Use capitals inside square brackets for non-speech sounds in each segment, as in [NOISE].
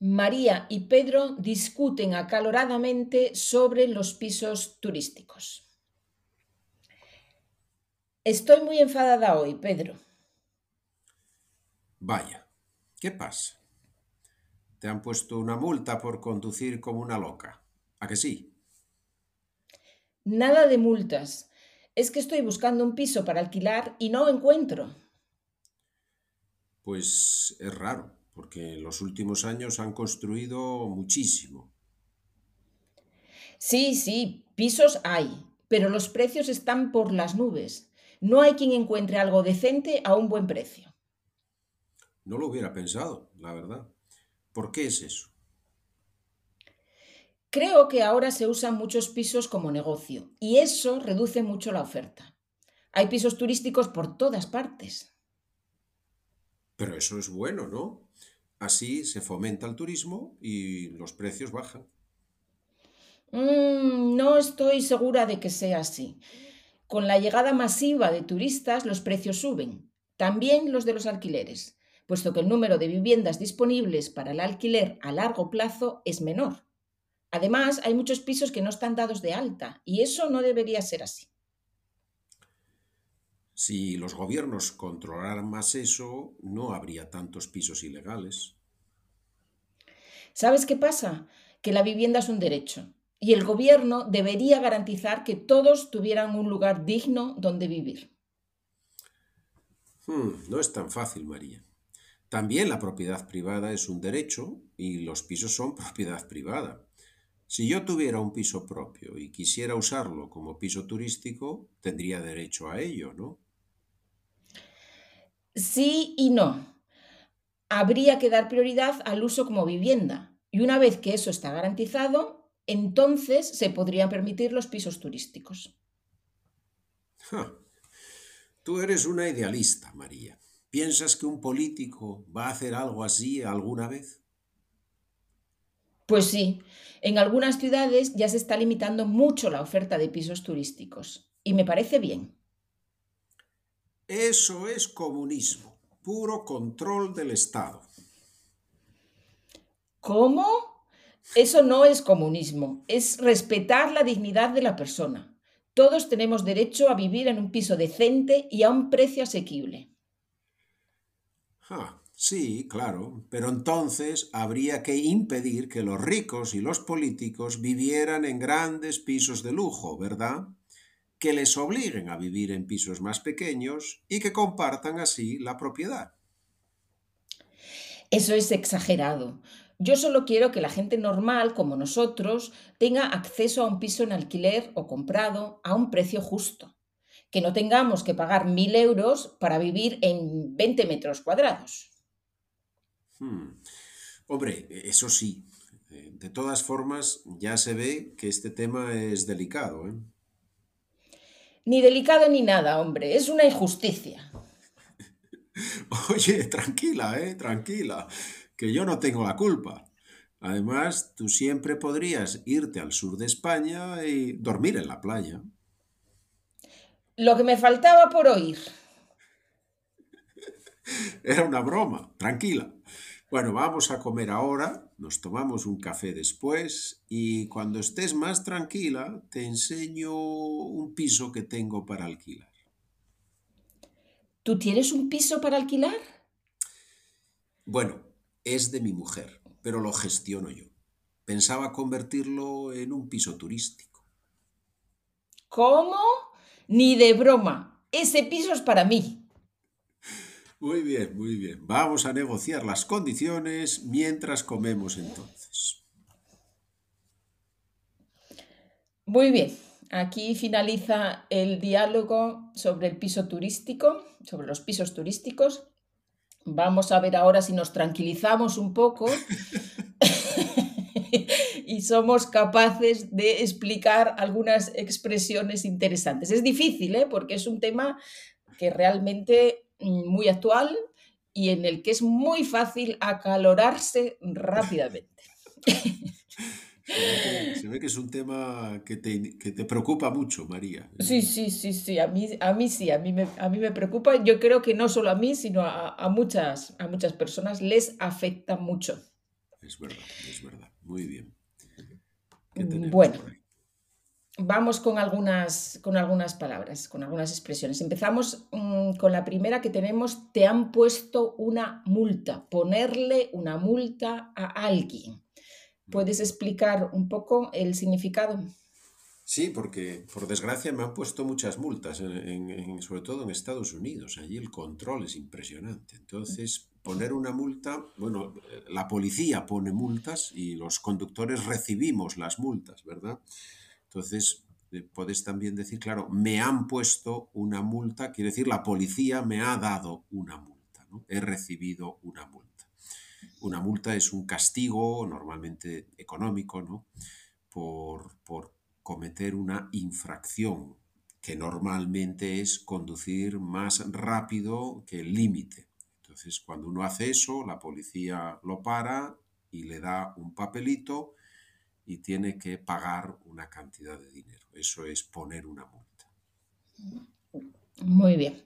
María y Pedro discuten acaloradamente sobre los pisos turísticos. Estoy muy enfadada hoy, Pedro. Vaya, ¿qué pasa? Te han puesto una multa por conducir como una loca. ¿A que sí? Nada de multas. Es que estoy buscando un piso para alquilar y no encuentro. Pues es raro porque en los últimos años han construido muchísimo. Sí, sí, pisos hay, pero los precios están por las nubes. No hay quien encuentre algo decente a un buen precio. No lo hubiera pensado, la verdad. ¿Por qué es eso? Creo que ahora se usan muchos pisos como negocio y eso reduce mucho la oferta. Hay pisos turísticos por todas partes. Pero eso es bueno, ¿no? Así se fomenta el turismo y los precios bajan. Mm, no estoy segura de que sea así. Con la llegada masiva de turistas, los precios suben, también los de los alquileres, puesto que el número de viviendas disponibles para el alquiler a largo plazo es menor. Además, hay muchos pisos que no están dados de alta y eso no debería ser así. Si los gobiernos controlaran más eso, no habría tantos pisos ilegales. ¿Sabes qué pasa? Que la vivienda es un derecho y el gobierno debería garantizar que todos tuvieran un lugar digno donde vivir. Hmm, no es tan fácil, María. También la propiedad privada es un derecho y los pisos son [LAUGHS] propiedad privada. Si yo tuviera un piso propio y quisiera usarlo como piso turístico, tendría derecho a ello, ¿no? Sí y no. Habría que dar prioridad al uso como vivienda. Y una vez que eso está garantizado, entonces se podrían permitir los pisos turísticos. Tú eres una idealista, María. ¿Piensas que un político va a hacer algo así alguna vez? Pues sí, en algunas ciudades ya se está limitando mucho la oferta de pisos turísticos. Y me parece bien. Eso es comunismo, puro control del Estado. ¿Cómo? Eso no es comunismo, es respetar la dignidad de la persona. Todos tenemos derecho a vivir en un piso decente y a un precio asequible. Ah, sí, claro, pero entonces habría que impedir que los ricos y los políticos vivieran en grandes pisos de lujo, ¿verdad? Que les obliguen a vivir en pisos más pequeños y que compartan así la propiedad. Eso es exagerado. Yo solo quiero que la gente normal, como nosotros, tenga acceso a un piso en alquiler o comprado a un precio justo. Que no tengamos que pagar mil euros para vivir en 20 metros cuadrados. Hmm. Hombre, eso sí. De todas formas, ya se ve que este tema es delicado. ¿eh? Ni delicado ni nada, hombre. Es una injusticia. [LAUGHS] Oye, tranquila, eh, tranquila, que yo no tengo la culpa. Además, tú siempre podrías irte al sur de España y dormir en la playa. Lo que me faltaba por oír. [LAUGHS] Era una broma, tranquila. Bueno, vamos a comer ahora, nos tomamos un café después y cuando estés más tranquila te enseño un piso que tengo para alquilar. ¿Tú tienes un piso para alquilar? Bueno, es de mi mujer, pero lo gestiono yo. Pensaba convertirlo en un piso turístico. ¿Cómo? Ni de broma. Ese piso es para mí. Muy bien, muy bien. Vamos a negociar las condiciones mientras comemos entonces. Muy bien. Aquí finaliza el diálogo sobre el piso turístico, sobre los pisos turísticos. Vamos a ver ahora si nos tranquilizamos un poco [LAUGHS] y somos capaces de explicar algunas expresiones interesantes. Es difícil, ¿eh? porque es un tema que realmente muy actual y en el que es muy fácil acalorarse rápidamente. Se ve que, es un tema que te, preocupa mucho, María. Sí, sí, sí, sí, a mí, a mí sí, a mí, me, a mí me preocupa. Yo creo que no solo a mí, sino a, muchas, a muchas personas les afecta mucho. es verdad, es verdad. Muy bien. Bueno, vamos con algunas, con algunas palabras, con algunas expresiones. Empezamos mm, con la primera que tenemos, te han puesto una multa, ponerle una multa a alguien. ¿Puedes explicar un poco el significado? Sí, porque por desgracia me han puesto muchas multas, sobre todo en Estados Unidos. Allí el control es impresionante. Entonces, poner una multa, bueno, la policía pone multas y los conductores recibimos las multas, ¿verdad? Entonces, eh, puedes también decir, claro, me han puesto una multa, quiere decir, la policía me ha dado una multa, ¿no? He recibido una multa. Una multa es un castigo normalmente económico, ¿no? Por, por cometer una infracción, que normalmente es conducir más rápido que el límite. Entonces, cuando uno hace eso, la policía lo para y le da un papelito y tiene que pagar una cantidad de dinero. Eso es poner una multa. Muy bien,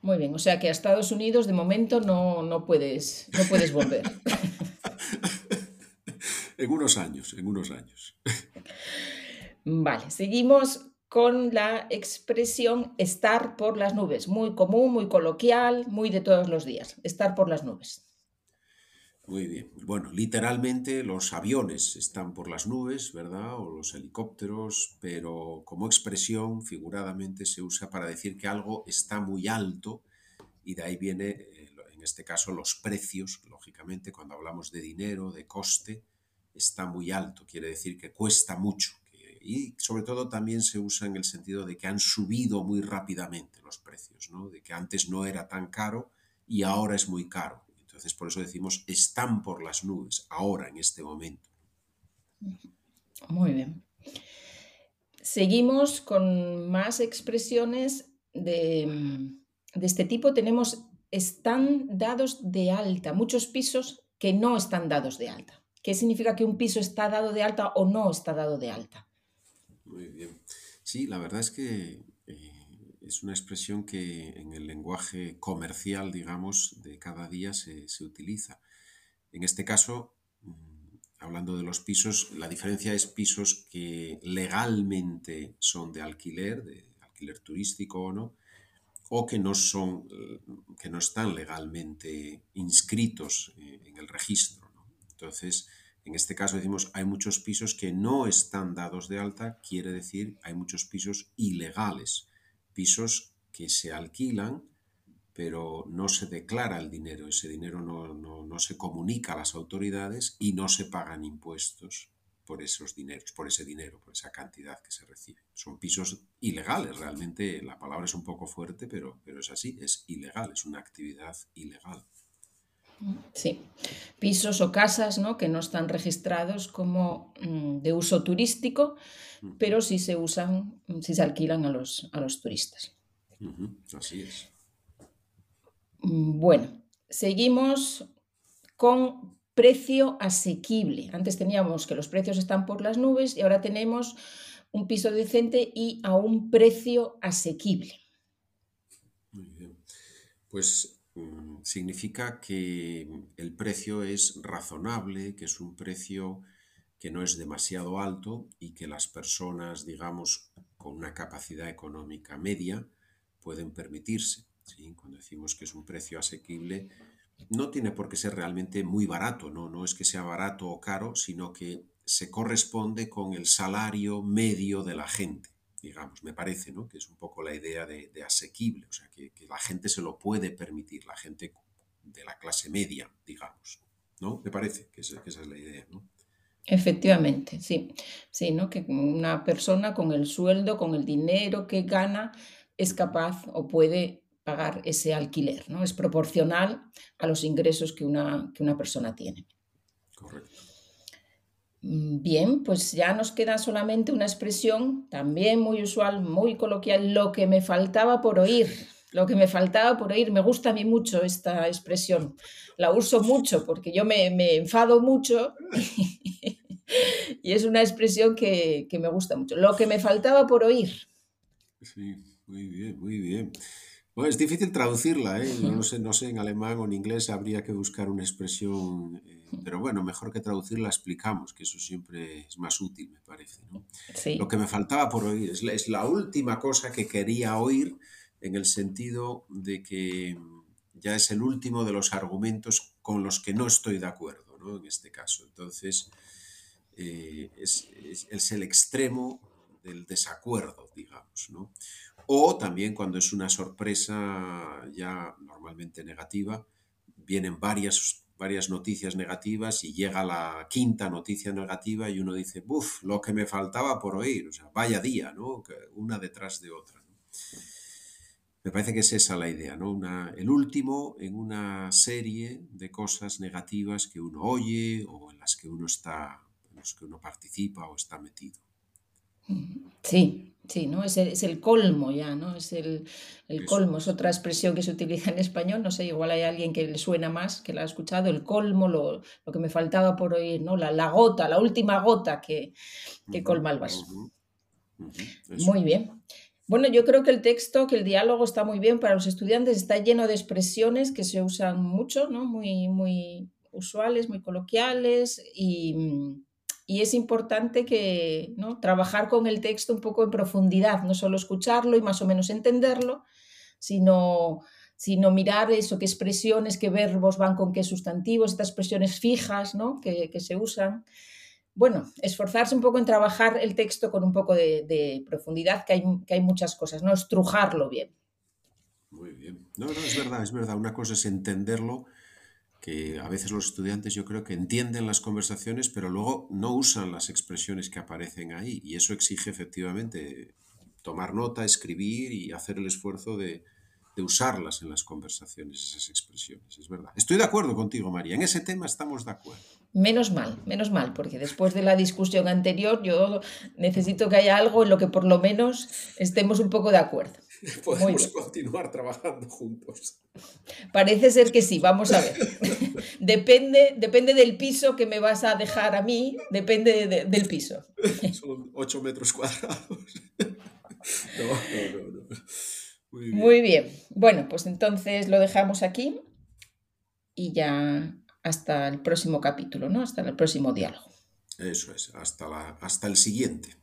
muy bien. O sea que a Estados Unidos de momento no, no puedes, no puedes volver. [LAUGHS] en unos años, en unos años. Vale, seguimos con la expresión estar por las nubes, muy común, muy coloquial, muy de todos los días, estar por las nubes. Muy bien. Bueno, literalmente los aviones están por las nubes, ¿verdad? O los helicópteros, pero como expresión figuradamente se usa para decir que algo está muy alto y de ahí viene, eh, en este caso, los precios, lógicamente, cuando hablamos de dinero, de coste, está muy alto, quiere decir que cuesta mucho y sobre todo también se usa en el sentido de que han subido muy rápidamente los precios, ¿no? de que antes no era tan caro y ahora es muy caro. Entonces por eso decimos están por las nubes, ahora, en este momento. Muy bien. Seguimos con más expresiones de, de este tipo. Tenemos están dados de alta, muchos pisos que no están dados de alta. ¿Qué significa que un piso está dado de alta o no está dado de alta? Muy bien. Sí, la verdad es que es una expresión que en el lenguaje comercial, digamos, de cada día se, utiliza. En este caso, mm, hablando de los pisos, la diferencia es pisos que legalmente son de alquiler, de alquiler turístico o no, o que no son, que no están legalmente inscritos eh, en el registro. Entonces, en este caso decimos hay muchos pisos que no están dados de alta, quiere decir hay muchos pisos ilegales, pisos que se alquilan pero no se declara el dinero, ese dinero no, se comunica a las autoridades y no se pagan impuestos por esos dineros, por ese dinero, por esa cantidad que se recibe. Son pisos ilegales, realmente la palabra es un poco fuerte, pero, pero es así, es ilegal, es una actividad ilegal. Sí, pisos o casas ¿no? que no están registrados como mm, de uso turístico, pero sí se usan, sí se alquilan a los, a los turistas. Así es. Mm, bueno, seguimos con precio asequible. Antes teníamos que los precios están por las nubes y ahora tenemos un piso decente y a un precio asequible. Muy bien. Pues Mm, significa que el precio es razonable, que es un precio que no es demasiado alto y que las personas, digamos, con una capacidad económica media pueden permitirse. Cuando decimos que es un precio asequible, no tiene por qué ser realmente muy barato, ¿no? no es que sea barato o caro, sino que se corresponde con el salario medio de la gente digamos, me parece, ¿no? Que es un poco la idea de, asequible, o sea, que, la gente se lo puede permitir, la gente de la clase media, digamos, ¿no? Me parece que, esa es la idea, ¿no? Efectivamente, sí. Sí, ¿no? Que una persona con el sueldo, con el dinero que gana, es capaz o puede pagar ese alquiler, ¿no? Es proporcional a los ingresos que una, que una persona tiene. Correcto. Mm, bien, pues ya nos queda solamente una expresión también muy usual, muy coloquial, lo que me faltaba por oír. Lo que me faltaba por oír, me gusta a mí mucho esta expresión. La uso mucho porque yo me, enfado mucho [LAUGHS] y es una expresión que, me gusta mucho. Lo que me faltaba por oír. Sí, muy bien, muy bien. Bueno, es difícil traducirla, ¿eh? no, sé, no sé en alemán o en inglés, habría que buscar una expresión eh, Pero bueno, mejor que traducirla explicamos, que eso siempre es más útil, me parece. ¿no? Sí. Lo que me faltaba por oír es la, es la última cosa que quería oír en el sentido de que ya es el último de los argumentos con los que no estoy de acuerdo, ¿no? En este caso. Entonces, eh, es, es- es el extremo del desacuerdo, digamos, ¿no? O también cuando es una sorpresa ya normalmente negativa, vienen varias, varias noticias negativas y llega la quinta noticia negativa y uno dice, ¡buf! Lo que me faltaba por oír, o sea, vaya día, ¿no? Una detrás de otra. Me parece que es esa la idea, ¿no? El último en una serie de cosas negativas que uno oye o en las que uno está, en las que uno participa o está metido. Sí, sí, ¿no? Es el, es el colmo ya, ¿no? Es el, el colmo, es otra expresión que se utiliza en español, no sé, igual hay alguien que le suena más, que la ha escuchado, el colmo, lo, lo que me faltaba por oír, ¿no? La, la gota, la última gota que, que colma el vaso. Muy bien. Bueno, yo creo que el texto, que el diálogo está muy bien para los estudiantes, está lleno de expresiones que se usan mucho, ¿no? Muy, muy usuales, muy coloquiales y, mm, y es importante que, ¿no? Trabajar con el texto un poco en profundidad, no solo escucharlo y más o menos entenderlo, sino, sino mirar eso, qué expresiones, qué verbos van con qué sustantivos, estas expresiones fijas, ¿no? que, que se usan bueno, esforzarse un poco en trabajar el texto con un poco de, profundidad, que hay, que hay, muchas cosas, ¿no? Estrujarlo bien. Muy bien. No, no, es verdad, es verdad. Una cosa es entenderlo, que a veces los estudiantes yo creo que entienden las conversaciones, pero luego no usan las expresiones que aparecen ahí. Y eso exige efectivamente tomar nota, escribir y hacer el esfuerzo de, de usarlas en las conversaciones, esas expresiones. Es verdad. Estoy de acuerdo contigo, María. En ese tema estamos de acuerdo. Menos mal, menos mal, porque después de la discusión anterior yo necesito que haya algo en lo que por lo menos estemos un poco de acuerdo. [LAUGHS] Podemos continuar trabajando juntos. Parece ser que sí, vamos a ver. [LAUGHS] Depende, depende del piso que me vas a dejar a mí, depende de- del piso. [LAUGHS] Son 8 metros cuadrados. No, no, no, no. Muy bien. Muy bien. Bueno, pues entonces lo dejamos aquí y ya hasta el próximo capítulo, ¿no? Hasta el próximo diálogo. Eso es. Hasta, la, hasta el siguiente.